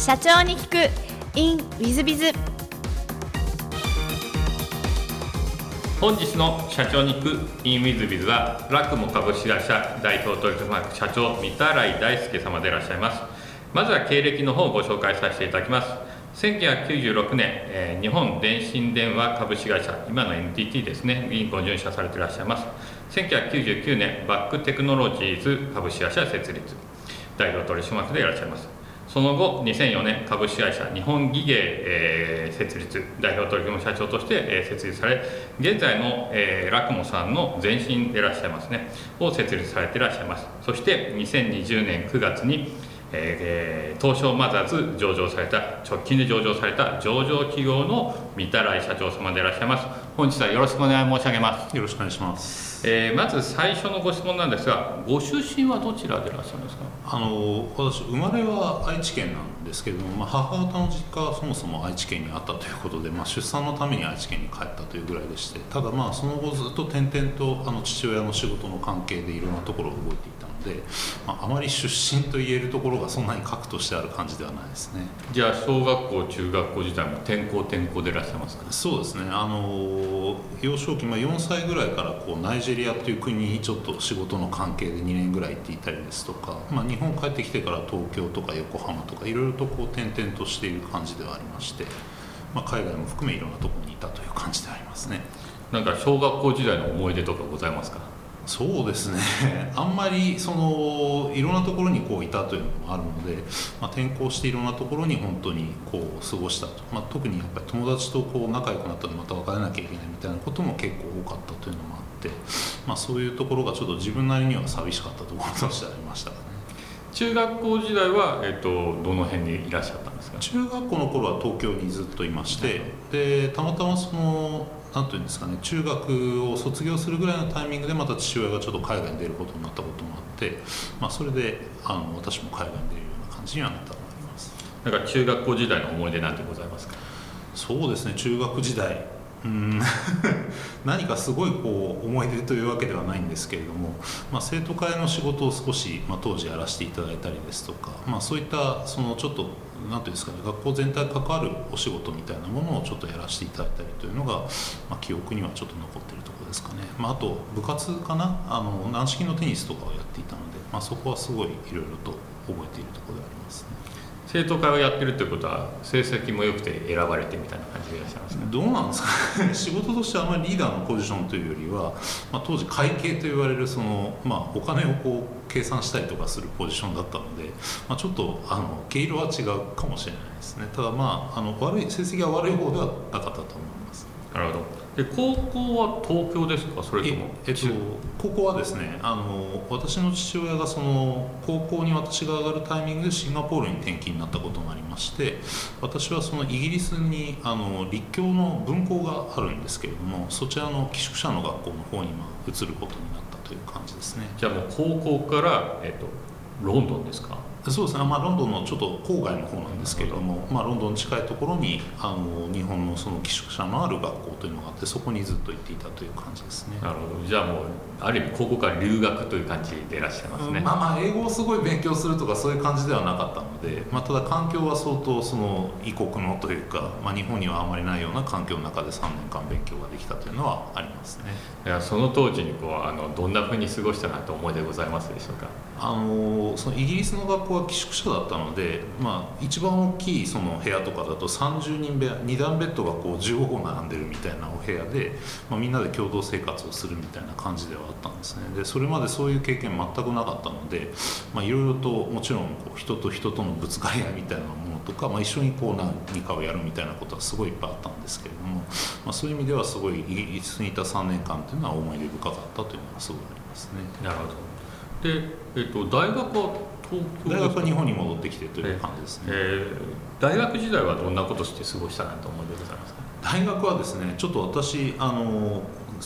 社長に聞く。In ウィズビズ本日の社長に行く。インウィズビズはラクモ株式会社代表取締役社長三田来大輔様でいらっしゃいます。まずは経歴の方をご紹介させていただきます。1996年、えー日本電信電話株式会社今の NTT ですね。にご入社されていらっしゃいます。1999年バックテクノロジーズ株式会社設立。代表取締役でいらっしゃいます。その後2004年株式会社日本技芸、えー設立代表取締社長として、えー設立され現在の、えーラクモさんの前身でいらっしゃいますね。を設立されていらっしゃいます。そして2020年9月にえー東証マザーズ上場された直近で上場された上場企業の三田来社長様でいらっしゃいます。本日はよろしくお願い申し上げます。よろしくお願いします。えーまず最初のご質問なんですがご出身はどちらでいらっしゃるんですか？あの私生まれは愛知県なんですけれども、まあ、母方の実家はそもそも愛知県にあったということで、まあ、出産のために愛知県に帰ったというぐらいでしてただまあその後ずっと転々とあの父親の仕事の関係でいろんなところを動いていたので、まあ、あまり出身と言えるところがそんなに核としてある感じではないですね。じゃあ小学校中学校時代も転校転校でいらっしゃいますか？そうですね。あの幼少期、まあ、4歳ぐらいからこうナイジェリアという国にちょっと仕事の関係で2年ぐらい行っていたりですとか、まあ、日本帰ってきてから東京とか横浜とかいろいろとこう転々としている感じではありまして、まあ、海外も含めいろんなところにいたという感じでありますね。なんか小学校時代の思い出とかございますか？そうですね。あんまりそのいろんなところにこういたというのもあるので、まあ、転校していろんなところに本当にこう過ごしたと、まあ、特にやっぱり友達とこう仲良くなったらまた別れなきゃいけないみたいなことも結構多かったというのもあって、まあ、そういうところがちょっと自分なりには寂しかったところとしてありましたかね。中学校時代は、えっとどの辺にいらっしゃったんですか？中学校の頃は東京にずっといましてでたまたまそのなんていうんですかね中学を卒業するぐらいのタイミングでまた父親がちょっと海外に出ることになったこともあって、まあ、それであの私も海外に出るような感じにはなったと思います。なんか中学校時代の思い出なんてございますか？そうですね中学時代うん。何かすごいこう思い出というわけではないんですけれども、まあ、生徒会の仕事を少し、まあ、当時やらせていただいたりですとか、まあ、そういったそのちょっと何ていうんですかね学校全体関わるお仕事みたいなものをちょっとやらせていただいたりというのが、まあ、記憶にはちょっと残ってるところですかね、まあ、あと部活かな？あの軟式のテニスとかをやっていたので、まあ、そこはすごいいろいろと覚えているところであります。ね。生徒会をやってるってことは成績も良くて選ばれてみたいな感じでいらっしゃいますか？どうなんですか？ね 仕事としてはあまりリーダーのポジションというよりは、まあ、当時会計と言われるその、まあ、お金をこう計算したりとかするポジションだったので、まあ、ちょっとあの毛色は違うかもしれないですね。ただまああの悪い成績が悪い方ではなかったと思います。なるほどで高校は東京ですか？それとも？ええっと、高校はですねあの私の父親がその高校に私が上がるタイミングでシンガポールに転勤になったことがありまして私はそのイギリスにあの立教の分校があるんですけれどもそちらの寄宿舎の学校の方にまあ移ることになったという感じですね。じゃあもう高校から、えっとロンドンですか？そうですね、まあ、ロンドンのちょっと郊外の方なんですけれども、まあ、ロンドンに近いところにあの日本のその寄宿舎のある学校というのがあってそこにずっと行っていたという感じですね。なるほど。じゃあもうある意味高校から留学という感じでいらっしゃいますね、まあまあ英語をすごい勉強するとかそういう感じではなかったので、まあ、ただ環境は相当その異国のというか、まあ、日本にはあまりないような環境の中で3年間勉強ができたというのはありますね。いやその当時にこうあのどんなふうに過ごしたなと思い出ございますでしょうか？あのそのイギリスの学校こは寄宿舎だったので、まあ、一番大きいその部屋とかだと30人部屋2段ベッドがこう15個並んでるみたいなお部屋で、まあ、みんなで共同生活をするみたいな感じではあったんですねでそれまでそういう経験全くなかったのでいろいろともちろんこう人と人とのぶつかり合いみたいなものとか、まあ、一緒にこう何かをやるみたいなことはすごいいっぱいあったんですけれども、まあ、そういう意味ではすごいイギリスにいた3年間というのは思い出深かったというのがすごいありますね。なるほどで、えっと、大学は東京大学は日本に戻ってきてという感じですね、えー大学時代はどんなことして過ごしたなと思い出ございますか？大学はですねちょっと私あの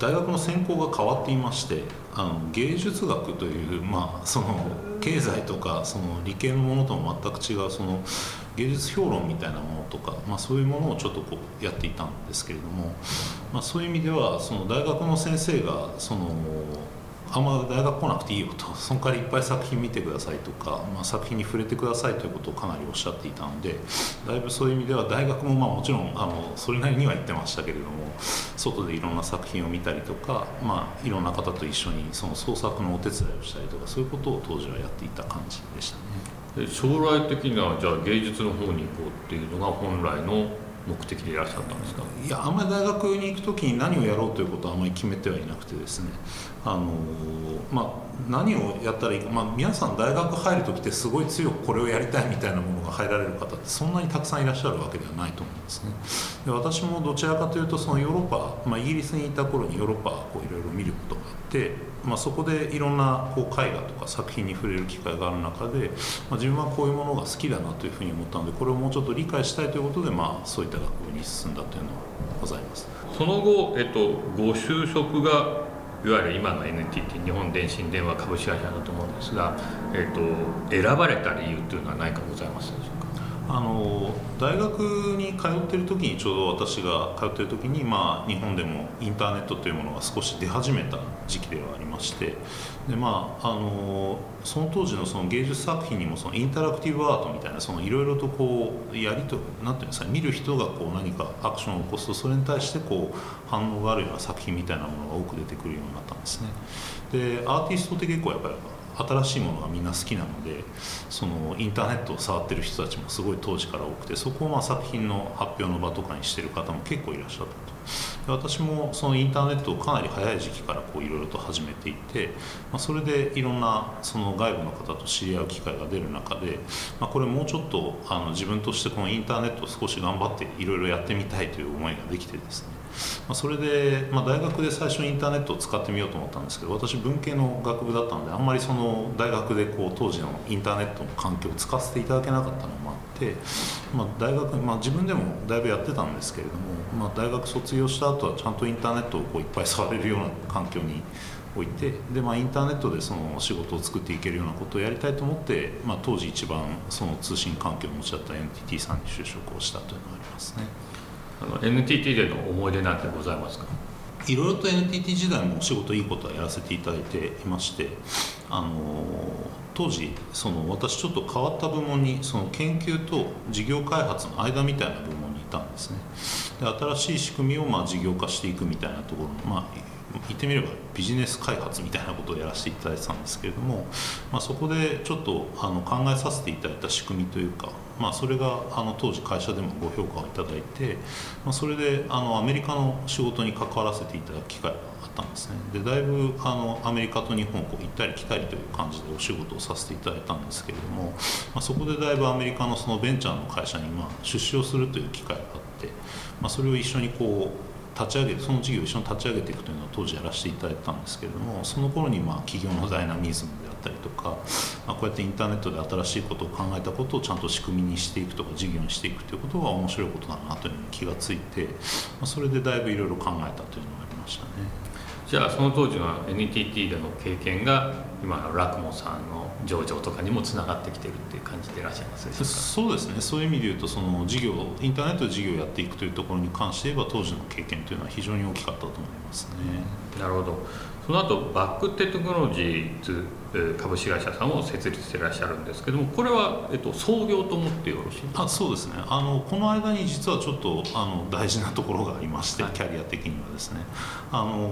大学の専攻が変わっていましてあの芸術学という、まあ、その経済とかその理系のものとも全く違うその芸術評論みたいなものとか、まあ、そういうものをちょっとこうやっていたんですけれども、まあ、そういう意味ではその大学の先生がそのあんま大学来なくていいよとその代わりいっぱい作品見てくださいとか、まあ、作品に触れてくださいということをかなりおっしゃっていたのでだいぶそういう意味では大学もまあもちろんあのそれなりには言ってましたけれども外でいろんな作品を見たりとか、まあ、いろんな方と一緒にその創作のお手伝いをしたりとかそういうことを当時はやっていた感じでしたね。将来的にはじゃあ芸術の方に行こうっていうのが本来の目的でいらっしゃったんですか？いやあんまり大学に行く時に何をやろうということはあんまり決めてはいなくてですね。あのまあ何をやったらいいか、まあ、皆さん大学入る時ってすごい強くこれをやりたいみたいなものが入られる方ってそんなにたくさんいらっしゃるわけではないと思うんですね。で私もどちらかというとそのヨーロッパ、まあ、イギリスにいた頃にヨーロッパをいろいろ見ることがあてまあ、そこでいろんなこう絵画とか作品に触れる機会がある中で、まあ、自分はこういうものが好きだなというふうに思ったのでこれをもうちょっと理解したいということで、まあ、そういった学部に進んだというのはございます。その後、えっと、ご就職がいわゆる今の NTT 日本電信電話株式会社だと思うんですが、えっと、選ばれた理由というのは何かございますでしょうか？あの大学に通ってる時にちょうど私が通ってる時に、まあ、日本でもインターネットというものが少し出始めた時期ではありましてで、まあ、あのその当時のその芸術作品にもそのインタラクティブアートみたいないろいろとこうやりとなんていうんですか見る人がこう何かアクションを起こすとそれに対してこう反応があるような作品みたいなものが多く出てくるようになったんですね。でアーティストって結構やっぱり新しいものがみんな好きなのでそのインターネットを触ってる人たちもすごい当時から多くてそこをまあ作品の発表の場とかにしてる方も結構いらっしゃったと。私もそのインターネットをかなり早い時期からいろいろと始めていて、まあ、それでいろんなその外部の方と知り合う機会が出る中で、まあ、これもうちょっとあの自分としてこのインターネットを少し頑張っていろいろやってみたいという思いができてですね。まあ、それで、まあ、大学で最初インターネットを使ってみようと思ったんですけど私文系の学部だったのであんまりその大学でこう当時のインターネットの環境を使わせていただけなかったのもあって、まあ、大学、まあ、自分でもだいぶやってたんですけれども、まあ、大学卒業した後はちゃんとインターネットをこういっぱい触れるような環境に置いてで、まあ、インターネットでその仕事を作っていけるようなことをやりたいと思って、まあ、当時一番その通信環境を持ち合った NTT さんに就職をしたというのがありますね。あの NTT での思い出なんてございますか？いろいろと NTT 時代もお仕事いいことはやらせていただいていましてあの当時その私ちょっと変わった部門にその研究と事業開発の間みたいな部門にいたんですね。で新しい仕組みをまあ事業化していくみたいなところのまあ言ってみればビジネス開発みたいなことをやらせていただいてたんですけれども、まあ、そこでちょっとあの考えさせていただいた仕組みというか、まあ、それがあの当時会社でもご評価をいただいて、まあ、それであのアメリカの仕事に関わらせていただく機会があったんですね。でだいぶあのアメリカと日本をこう行ったり来たりという感じでお仕事をさせていただいたんですけれども、まあ、そこでだいぶアメリカのそのベンチャーの会社にま出資をするという機会があって、まあ、それを一緒にこう立ち上げその事業を一緒に立ち上げていくというのを当時やらせていただいたんですけれどもその頃にまあ企業のダイナミズムであったりとか、まあ、こうやってインターネットで新しいことを考えたことをちゃんと仕組みにしていくとか事業にしていくということが面白いことだなというのに気がついて、まあ、それでだいぶいろいろ考えたというのがありましたね。じゃあその当時の NTT での経験が今のラクモさんの上場とかにもつながってきてるっていう感じでいらっしゃいますそうですね。そういう意味で言うとその事業インターネットで事業をやっていくというところに関して言えば当時の経験というのは非常に大きかったと思いますね。なるほどその後バックテクノロジーズ株式会社さんを設立していらっしゃるんですけどもこれは、えっと、創業と思ってよろしいあそうですね。あのこの間に実はちょっとあの大事なところがありまして、はい、キャリア的にはですね。あの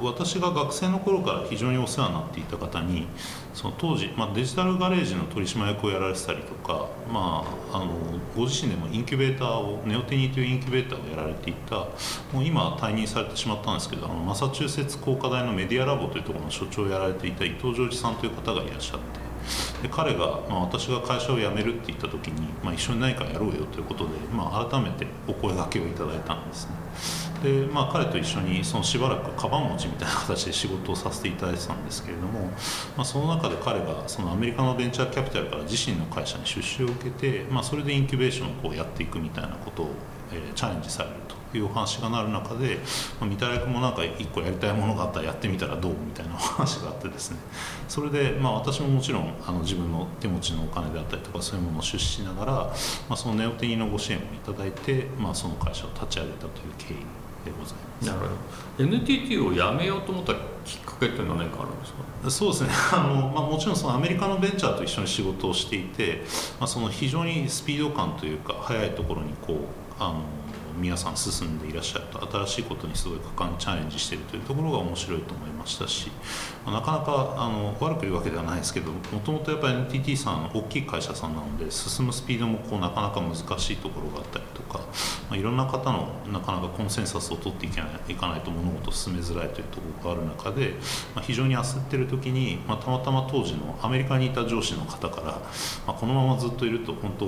私が学生の頃から非常にお世話になっていた方にその当時、まあ、デジタルガレージの取締役をやられてたりとか、まあ、あのご自身でもインキュベーターをネオテニーというインキュベーターをやられていたもう今退任されてしまったんですけどあのマサチューセッツ工科大のメディアラボというところの所長をやられていた伊藤浄一さんという方がいらっしゃってで彼が、まあ、私が会社を辞めるって言った時に、まあ、一緒に何かやろうよということで、まあ、改めてお声がけをいただいたんですね。でまあ、彼と一緒にそのしばらくカバン持ちみたいな形で仕事をさせていただいてたんですけれども、まあ、その中で彼がそのアメリカのベンチャーキャピタルから自身の会社に出資を受けて、まあ、それでインキュベーションをこうやっていくみたいなことを、えー、チャレンジされるというお話がなる中で、まあ、三田君もなんか一個やりたいものがあったらやってみたらどうみたいなお話があってですね。それで、まあ、私ももちろんあの自分の手持ちのお金であったりとかそういうものを出資しながら、まあ、そのネオテニのご支援をいただいて、まあ、その会社を立ち上げたという経緯でございます。なるほど。NTT を辞めようと思ったきっかけって何かあるんですか？そうですね。あの、まあ、もちろんそのアメリカのベンチャーと一緒に仕事をしていて、まあ、その非常にスピード感というか速いところにこうあの皆さん進んでいらっしゃると新しいことにすごい果敢にチャレンジしているというところが面白いと思いましたし、なかなかあの悪く言うわけではないですけどもともとやっぱ NTT さん大きい会社さんなので進むスピードもこうなかなか難しいところがあったりとか、まあ、いろんな方のなかなかコンセンサスを取っていけないいかないと物事を進めづらいというところがある中で、まあ、非常に焦ってる時に、まあ、たまたま当時のアメリカにいた上司の方から、ま、このままずっといると本当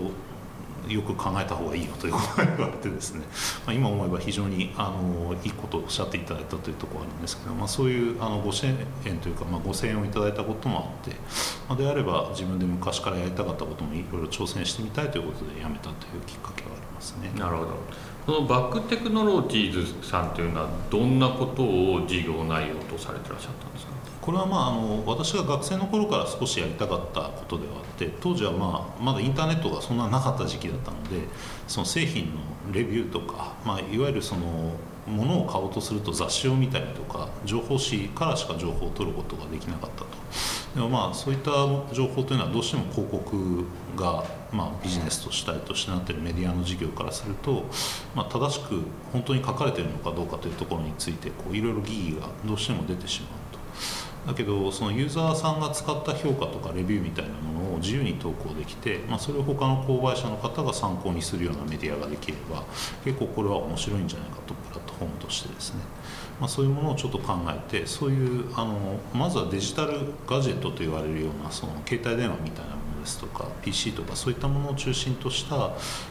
よく考えた方がいいよということを言われてですね、まあ、今思えば非常にあのいいことをおっしゃっていただいたというところがあるんですけど、まあ、そういうあのご支援というか、まあ、ご声援をいただいたこともあって、まあ、であれば自分で昔からやりたかったこともいろいろ挑戦してみたいということで辞めたというきっかけがありますね。なるほど。このバックテクノロジーズさんというのはどんなことを事業内容とされてらっしゃったんですか？これはまああの私が学生の頃から少しやりたかったことではあって当時はまあまだインターネットがそんななかった時期だったのでその製品のレビューとか、まあ、いわゆるその物を買おうとすると雑誌を見たりとか情報誌からしか情報を取ることができなかったとでもまあそういった情報というのはどうしても広告がまあビジネスとしたいとしてなっているメディアの事業からすると、まあ、正しく本当に書かれているのかどうかというところについていろいろ疑義がどうしても出てしまう。だけどそのユーザーさんが使った評価とかレビューみたいなものを自由に投稿できて、まあ、それを他の購買者の方が参考にするようなメディアができれば結構これは面白いんじゃないかとプラットフォームとしてですね、まあ、そういうものをちょっと考えてそういうあのまずはデジタルガジェットと言われるようなその携帯電話みたいなものですとか PC とかそういったものを中心とした、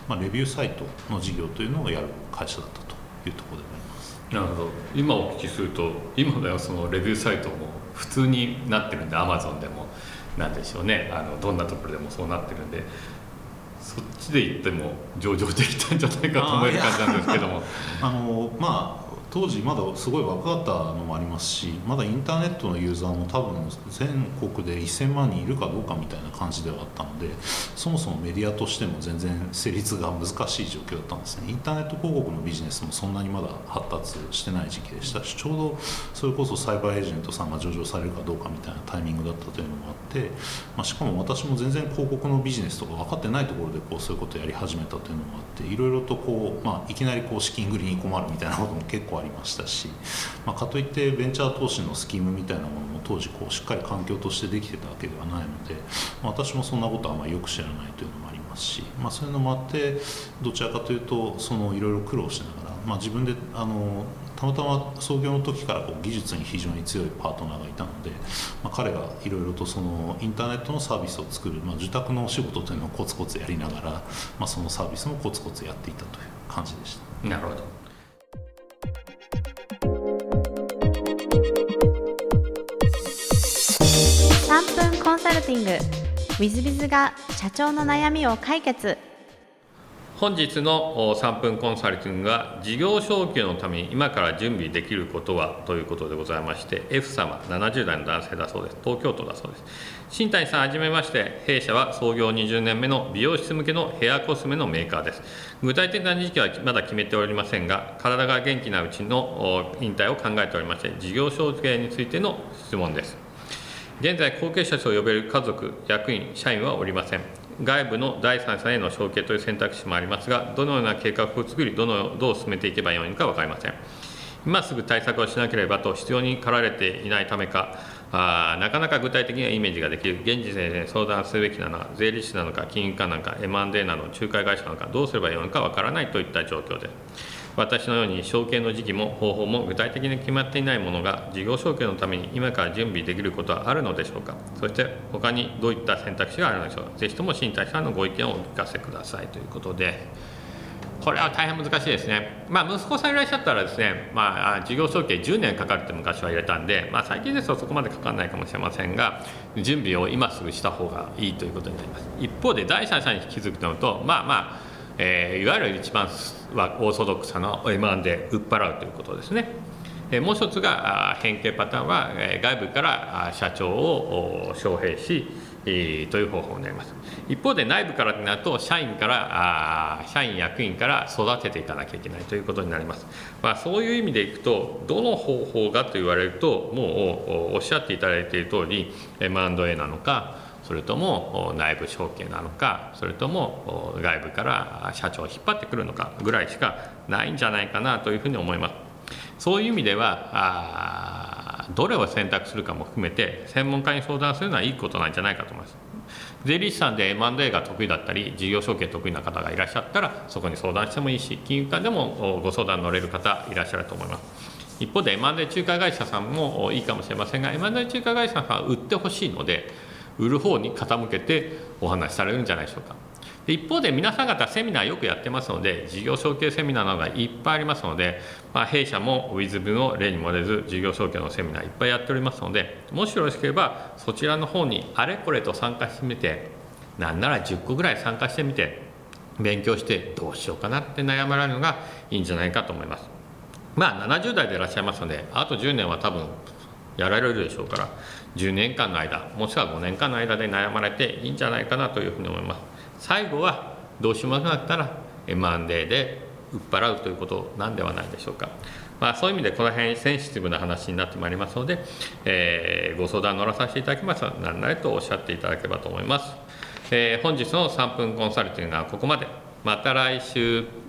まあ、レビューサイトの事業というのをやる会社だったというところであります。なるほど今お聞きすると今ではそのレビューサイトも普通になってるんでアマゾンでもなんでしょうね。あのどんなところでもそうなってるんでそっちで言っても上場できたんじゃないかと思える感じなんですけども。あのまあ当時まだすごい若かったのもありますしまだインターネットのユーザーも多分全国で1000万人いるかどうかみたいな感じではあったのでそもそもメディアとしても全然成立が難しい状況だったんですね。インターネット広告のビジネスもそんなにまだ発達してない時期でしたしちょうどそれこそサイバーエージェントさんが上場されるかどうかみたいなタイミングだったというのもあって、まあ、しかも私も全然広告のビジネスとか分かってないところでこうそういうことをやり始めたというのもあっていろいろとこう、まあ、いきなりこう資金繰りに困るみたいなことも結構ありましたし、まあ、かといってベンチャー投資のスキームみたいなものも当時こうしっかり環境としてできてたわけではないので、まあ、私もそんなことはあまりよく知らないというのもありますし、まあ、そういうのもあってどちらかというといろいろ苦労しながら、まあ、自分であのたまたま創業の時からこう技術に非常に強いパートナーがいたので、まあ、彼がいろいろとそのインターネットのサービスを作る、まあ、受託のお仕事というのをコツコツやりながら、まあ、そのサービスもコツコツやっていたという感じでした。なるほどコンサルティング。w i z b i が社長の悩みを解決。本日の3分コンサルティングは事業承継のために今から準備できることはということでございまして F 様70代の男性だそうです。東京都だそうです。新谷さんはじめまして。弊社は創業20年目の美容室向けのヘアコスメのメーカーです。具体的な時期はまだ決めておりませんが体が元気なうちの引退を考えておりまして事業承継についての質問です。現在後継者と呼べる家族役員社員はおりません。外部の第三者への承継という選択肢もありますがどのような計画を作りどのどう進めていけばよいのか分かりません。今すぐ対策をしなければと必要に駆られていないためかあなかなか具体的なイメージができる。現時点で相談すべきなのか税理士なのか金融機関なのか M&A など仲介会社なのかどうすればよいのか分からないといった状況で。す私のように承継の時期も方法も具体的に決まっていないものが事業承継のために今から準備できることはあるのでしょうか。そして他にどういった選択肢があるのでしょうか。ぜひとも新谷さんのご意見をお聞かせくださいということで。これは大変難しいですね、まあ、息子さんいらっしゃったらですね、まあ、事業承継10年かかるって昔は入れたんで、まあ、最近ですとそこまでかからないかもしれませんが準備を今すぐした方がいいということになります。一方で第三者に気づくとなるとまあまあえー、いわゆる一番はオーソドックスな M1 で売っ払うということですね。えもう一つが変形パターンは外部から社長を招聘しという方法になります。一方で内部からになると社員から社員役員から育てていかなきゃいけないということになります、まあ、そういう意味でいくとどの方法がと言われるともうおっしゃっていただいている通り M&A なのかそれとも内部承継なのかそれとも外部から社長を引っ張ってくるのかぐらいしかないんじゃないかなというふうに思います。そういう意味ではどれを選択するかも含めて専門家に相談するのはいいことなんじゃないかと思います。税理士さんで M&A が得意だったり事業承継得意な方がいらっしゃったらそこに相談してもいいし金融機関でもご相談乗れる方いらっしゃると思います。一方で M&A 仲介会社さんもいいかもしれませんが M&A 仲介会社さんは売ってほしいので売る方に傾けてお話しされるんじゃないでしょうか。一方で皆さん方セミナーよくやってますので事業承継セミナーなどがいっぱいありますので、まあ、弊社も WIZB の例に漏れず事業承継のセミナーいっぱいやっておりますのでもしよろしければそちらの方にあれこれと参加してみてなんなら10個ぐらい参加してみて勉強してどうしようかなって悩まれるのがいいんじゃないかと思います。まあ70代でいらっしゃいますのであと10年は多分やられるでしょうから10年間の間もしくは5年間の間で悩まれていいんじゃないかなというふうに思います。最後はどうしようもなかったら M&A で売っ払うということなんではないでしょうか。まあ、そういう意味でこの辺センシティブな話になってまいりますので、えー、ご相談乗らさせていただきます。何なりとおっしゃっていただければと思います、えー、本日の3分コンサルティングはここまで。また来週。